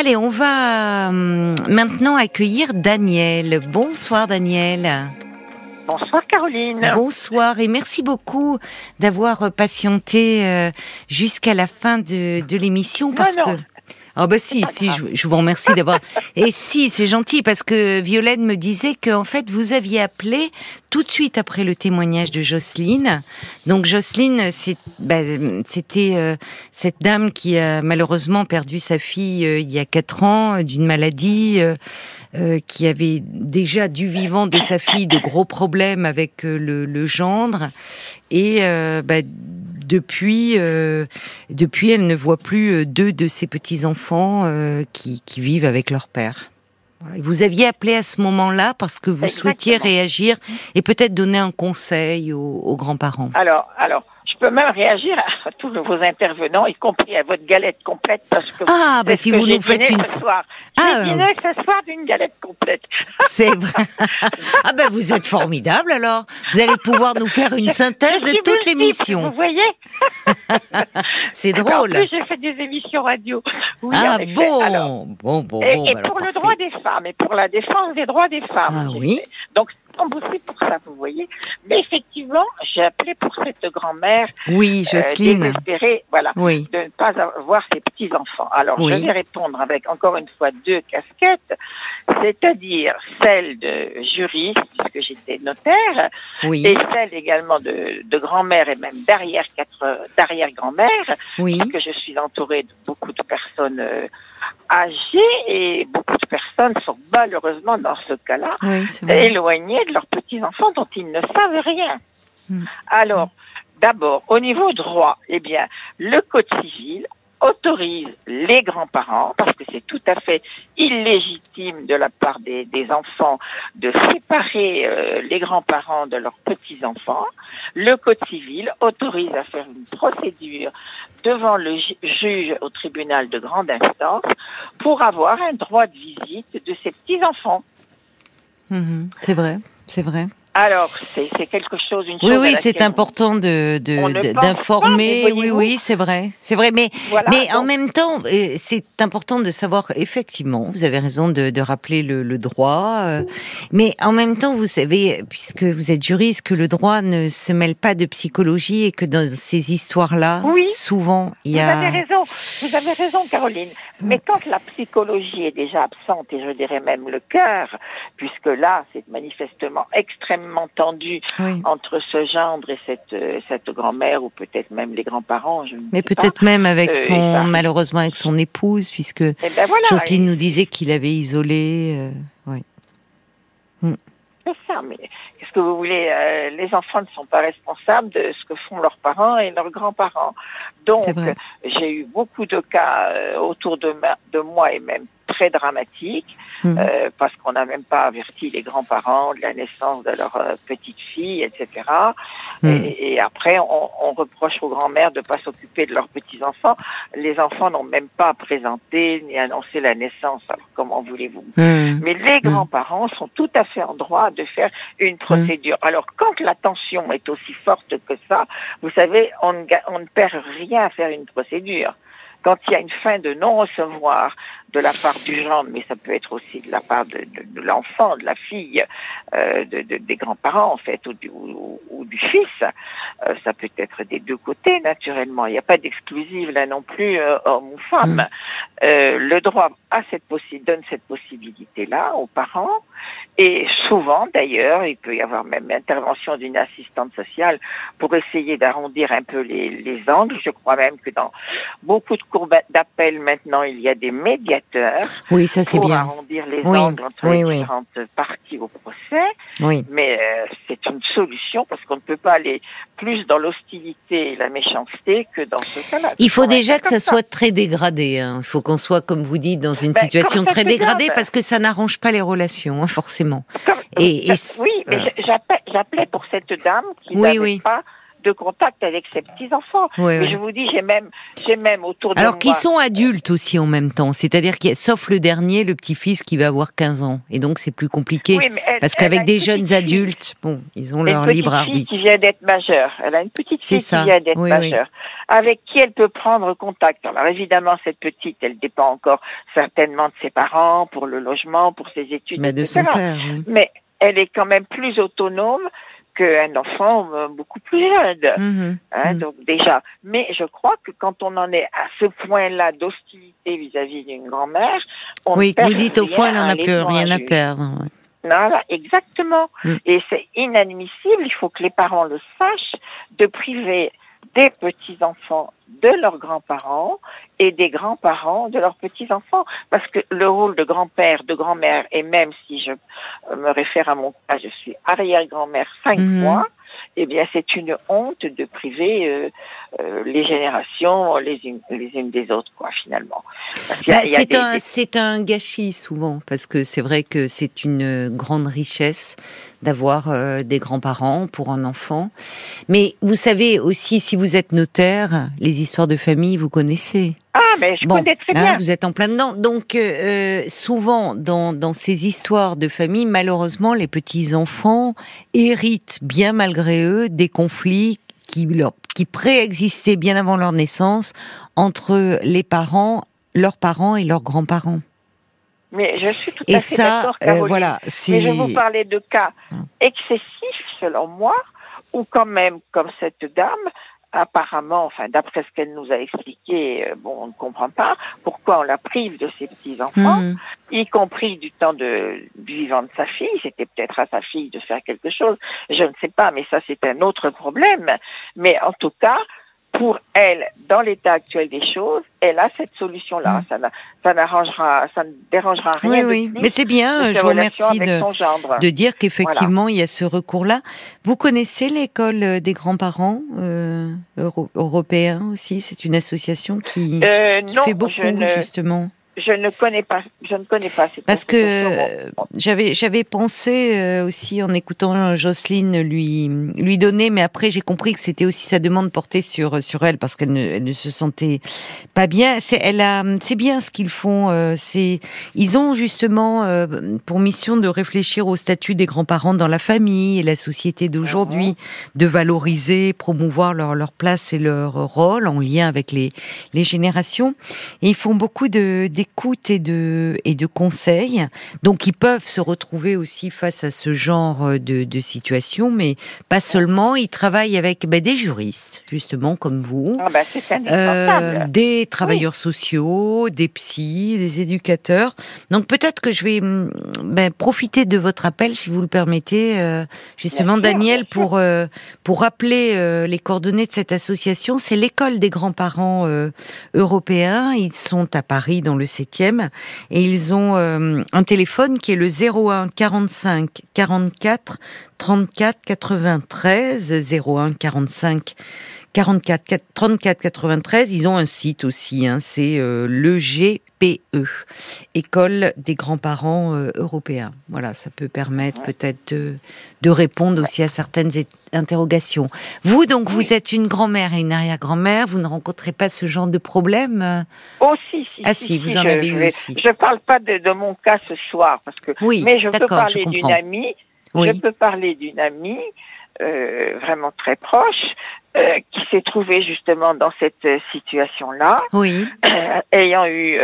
Allez, on va hum, maintenant accueillir Daniel. Bonsoir Daniel. Bonsoir Caroline. Bonsoir et merci beaucoup d'avoir patienté euh, jusqu'à la fin de, de l'émission parce non, non. que ah bah si, si, je, je vous remercie d'avoir. Et si, c'est gentil parce que Violaine me disait que en fait vous aviez appelé tout de suite après le témoignage de Jocelyne. Donc Jocelyne, bah, c'était euh, cette dame qui a malheureusement perdu sa fille euh, il y a quatre ans euh, d'une maladie. euh, euh, qui avait déjà du vivant de sa fille de gros problèmes avec euh, le, le gendre et bah, depuis euh, depuis elle ne voit plus euh, deux de ses petits enfants qui, qui vivent avec leur père. Voilà. Vous aviez appelé à ce moment-là parce que vous Exactement. souhaitiez réagir et peut-être donner un conseil aux, aux grands-parents. Alors, alors, peux même réagir à tous vos intervenants, y compris à votre galette complète, parce que Ah, bah c'est si vous nous faites une, ce soir. Ah, J'ai dîné ce soir d'une galette complète. c'est vrai. ah ben vous êtes formidable alors. Vous allez pouvoir nous faire une synthèse Je de toute l'émission. Vous voyez C'est En drôle. plus, j'ai fait des émissions radio. Oui, ah en bon, Alors, bon, bon, et, bon, et alors pour le droit des femmes et pour la défense des droits des femmes. Ah oui. fait. Donc, c'est pour ça, vous voyez. Mais effectivement, j'ai appelé pour cette grand-mère Oui, euh, Jocelyne. désespérée, voilà, oui. de ne pas avoir ses petits-enfants. Alors, Oui. je vais répondre avec, encore une fois, deux casquettes, c'est-à-dire celle de juriste, puisque j'étais notaire, Oui. et celle également de, de grand-mère et même d'arrière quatre d'arrière-grand-mère, Oui. parce que je suis entourée de beaucoup de personnes euh, âgées et beaucoup de personnes sont malheureusement dans ce cas-là Oui, éloignés de leurs petits-enfants dont ils ne savent rien. Hmm. Alors, d'abord, au niveau droit, eh bien, le Code civil autorise les grands-parents, parce que c'est tout à fait illégitime de la part des, enfants de séparer euh, les grands-parents de leurs petits-enfants. Le Code civil autorise à faire une procédure devant le ju- juge au tribunal de grande instance pour avoir un droit de visite de ses petits-enfants. Mhm, C'est vrai, c'est vrai. Alors, c'est quelque chose, une Oui, chose oui, laquelle c'est important de d'informer. Oui, oui, c'est vrai, c'est vrai. Mais Voilà, mais en même temps, euh, c'est important de savoir effectivement. Vous avez raison de, de rappeler le, le droit. euh, mais en même temps, vous savez, puisque vous êtes juriste, que le droit ne se mêle pas de psychologie et que dans ces histoires-là, Oui. souvent, il y Vous a. avez raison, vous avez raison, Caroline. Mais quand la psychologie est déjà absente, et je dirais même le cœur, puisque là, c'est manifestement extrêmement tendu Oui. entre ce gendre et cette, euh, cette grand-mère, ou peut-être même les grands-parents, Mais peut-être même avec Euh, son, malheureusement avec son épouse, puisque Eh ben voilà, Jocelyne nous disait qu'il avait isolé. euh, oui. c'est ça, mais qu'est-ce que vous voulez euh, Les enfants ne sont pas responsables de ce que font leurs parents et leurs grands-parents. Donc, j'ai eu beaucoup de cas euh, autour de, ma- de moi et même très dramatiques, Mhm. euh, parce qu'on n'a même pas averti les grands-parents de la naissance de leur euh, petite fille, etc. Mhm. Et, et après, on, on reproche aux grands-mères de ne pas s'occuper de leurs petits-enfants. Les enfants n'ont même pas présenté ni annoncé la naissance. Alors, comment voulez-vous? Mhm. mais les grands-parents sont tout à fait en droit de faire une procédure. Alors, quand la tension est aussi forte que ça, vous savez, on ne, on ne perd rien à faire une procédure. Quand il y a une fin de non-recevoir de la part du gendre, mais ça peut être aussi de la part de, de- de l'enfant, de la fille, euh, de, de- des grands-parents en fait, ou du, ou- ou du fils, euh, ça peut être des deux côtés naturellement. Il n'y a pas d'exclusive là non plus, euh, homme ou femme. Euh, le droit a cette possi- donne cette possibilité-là aux parents. Et souvent, d'ailleurs, il peut y avoir même intervention d'une assistante sociale pour essayer d'arrondir un peu les, les angles. Je crois même que dans beaucoup de cours d'appel maintenant, il y a des médiateurs Oui, ça pour bien. arrondir les Oui, angles entre oui, les oui. différentes parties au procès. Oui. Mais euh, c'est une solution parce qu'on ne peut pas aller plus dans l'hostilité et la méchanceté que dans ce cas-là. Il faut déjà que ça soit très dégradé. hein. Il faut qu'on soit, comme vous dites, dans une Ben, situation très dégradée parce que ça n'arrange pas les relations, hein, forcément. Et- et oui, mais j'appelais pour cette dame qui Oui, n'avait oui. pas de contact avec ses petits enfants. Ouais, je vous dis, j'ai même, j'ai même autour de Alors moi. qu'ils sont adultes aussi en même temps, c'est-à-dire qu'il sauf le dernier, le petit-fils qui va avoir 15 ans, et donc c'est plus compliqué Oui, mais elle- parce qu'avec des jeunes adultes, bon, ils ont Elle a leur une petite libre fille arbitre. qui vient d'être majeure. Elle a une petite fille ça. qui vient d'être Oui, oui. majeure, avec qui elle peut prendre contact. Alors évidemment, cette petite, elle dépend encore certainement de ses parents pour le logement, pour ses études, Mais de etc. son père. oui. Mais elle est quand même plus autonome qu'un enfant euh, beaucoup plus jeune. Mhm, Hein, mhm. Donc déjà, mais je crois que quand on en est à ce point-là d'hostilité vis-à-vis d'une grand-mère, on Oui, vous dites au fond, elle en a plus rien à perdre. ouais. Voilà, exactement. Mm. Et c'est inadmissible, il faut que les parents le sachent, de priver des petits-enfants de leurs grands-parents et des grands-parents de leurs petits-enfants. Parce que le rôle de grand-père, de grand-mère, et même si je euh, me réfère à mon cas, je suis arrière-grand-mère cinq Mhm. mois, eh bien c'est une honte de priver euh, euh, les générations les unes, les unes des autres, quoi, finalement. Bah, c'est un, des- un gâchis souvent, parce que c'est vrai que c'est une grande richesse d'avoir euh, des grands-parents pour un enfant. Mais vous savez aussi, si vous êtes notaire, les histoires de famille, vous connaissez. Ah, mais je Bon, connais très hein, bien. vous êtes en plein dedans. Donc, euh, souvent, dans, dans ces histoires de famille, malheureusement, les petits-enfants héritent, bien malgré eux, des conflits qui, leur, qui préexistaient bien avant leur naissance entre les parents, leurs parents et leurs grands-parents. Mais je suis tout à Et fait d'accord, euh, Caroline. voilà, Mais je vous parlais de cas Hum. excessifs, selon moi, ou quand même, comme cette dame, apparemment, enfin, d'après ce qu'elle nous a expliqué, euh, bon, on ne comprend pas pourquoi on la prive de ses petits-enfants, Mhm. y compris du temps de, du vivant de sa fille. C'était peut-être à sa fille de faire quelque chose. Je ne sais pas, mais ça, c'est un autre problème. Mais en tout cas, pour elle, dans l'état actuel des choses, elle a cette solution-là. Mm. Ça, n'a- ça n'arrangera, ça ne dérangera rien Oui, de oui. Mais c'est bien, de je vous remercie de, dire qu'effectivement, il y a ce recours-là. Vous connaissez l'école euh, des grands-parents euh, euro- européens aussi? C'est une association qui, Euh, qui non, fait beaucoup, ne, justement. Je ne connais pas. Je ne connais pas cette Parce que euh, j'avais j'avais pensé euh, aussi en écoutant Jocelyne lui lui donner, mais après j'ai compris que c'était aussi sa demande portée sur sur elle parce qu'elle ne, elle ne se sentait pas bien. C'est elle a c'est bien ce qu'ils font. euh, c'est ils ont justement pour mission de réfléchir au statut des grands-parents dans la famille et la société d'aujourd'hui, de valoriser, promouvoir leur leur place et leur rôle en lien avec les les générations. Et ils font beaucoup de d'écoute et de et de conseils. Donc ils peuvent se retrouver aussi face à ce genre de, de situation, mais pas seulement. Ils travaillent avec ben, des juristes, justement comme vous. Ah ben, c'est Euh, des travailleurs sociaux, des psys, des éducateurs. Donc peut-être que je vais hum, ben, profiter de votre appel, si vous le permettez, euh, justement, Bien Daniel, bien pour euh, pour rappeler euh, les coordonnées de cette association. C'est l'école des grands-parents euh, européens. Ils sont à Paris, dans le 7e, et ils ont euh, un téléphone qui est le 01 45 44 34 93 01 45 44 4 34 93. Ils ont un site aussi, hein, c'est euh, le GPE, École des grands-parents euh, européens. Voilà, ça peut permettre Ouais. peut-être de, de répondre aussi à certaines interrogations. Vous, donc, vous êtes une grand-mère et une arrière-grand-mère, vous ne rencontrez pas ce genre de problème euh? Aussi, si, Ah si, vous en je, avez eu aussi. Je parle pas de, de mon cas ce soir, parce que, Oui, mais je peux parler d'une amie. Oui, Je peux parler d'une amie euh, vraiment très proche euh, qui s'est trouvée justement dans cette euh, situation-là, oui, ayant eu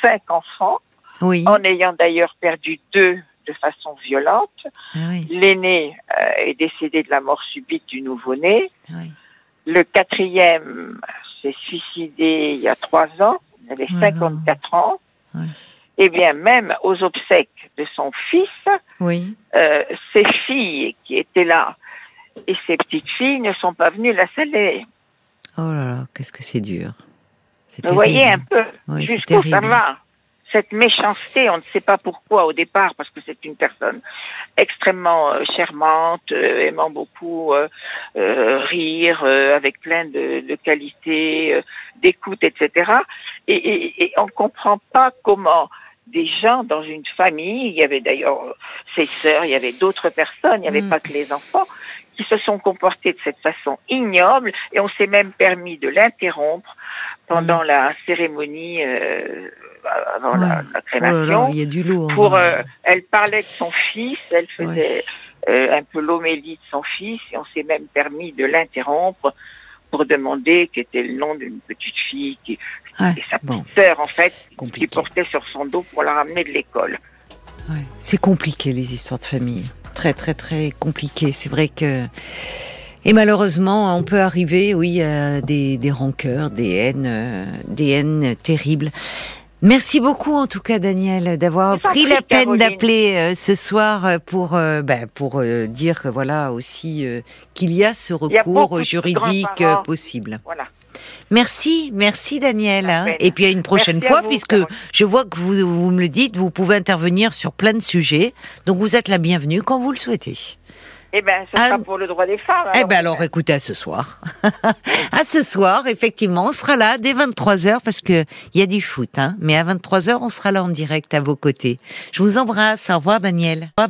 cinq enfants, oui. en ayant d'ailleurs perdu deux de façon violente. Ah oui, L'aîné est décédé de la mort subite du nouveau-né. oui. Le quatrième s'est suicidé il y a trois ans. Il avait Voilà. 54 ans. Eh bien, même aux obsèques de son fils, oui. euh, ses filles qui étaient là et ses petites filles ne sont pas venues la saluer. Oh là là, qu'est-ce que c'est dur. Vous voyez un peu Oui, jusqu'où ça va. Cette méchanceté, on ne sait pas pourquoi au départ, parce que c'est une personne extrêmement euh, charmante, euh, aimant beaucoup euh, euh, rire, euh, avec plein de, de qualités, euh, d'écoute, etc. Et, et, et on comprend pas comment des gens dans une famille, il y avait d'ailleurs ses sœurs, il y avait d'autres personnes, il n'y avait Mm. pas que les enfants, qui se sont comportés de cette façon ignoble et on s'est même permis de l'interrompre pendant mm. la cérémonie euh, avant la, la, crémation. Oh il y a du lourd. Pour, euh, elle parlait de son fils, elle faisait euh, un peu l'homélie de son fils et on s'est même permis de l'interrompre pour demander quel était le nom d'une petite fille qui et sa petite sœur en fait qui portait sur son dos pour la ramener de l'école. Ouais. C'est compliqué les histoires de famille, très très très compliqué. C'est vrai que et malheureusement, on peut arriver, oui, à des, des rancœurs, des haines, euh, des haines terribles. Merci beaucoup en tout cas Daniel d'avoir pris la peine d'appeler euh, ce soir euh, pour bah, pour dire voilà aussi qu'il y a ce recours juridique possible. Voilà. Merci, merci Daniel. Hein. Et puis à une prochaine fois, puisque je vois que vous, vous me le dites, vous pouvez intervenir sur plein de sujets. Donc vous êtes la bienvenue quand vous le souhaitez. Eh bien, ce sera ah. pour le droit des femmes. eh bien, alors écoutez, à ce soir. à ce soir, effectivement, on sera là dès 23h parce que il y a du foot, hein. Mais à 23h, on sera là en direct à vos côtés. Je vous embrasse. Au revoir, Daniel.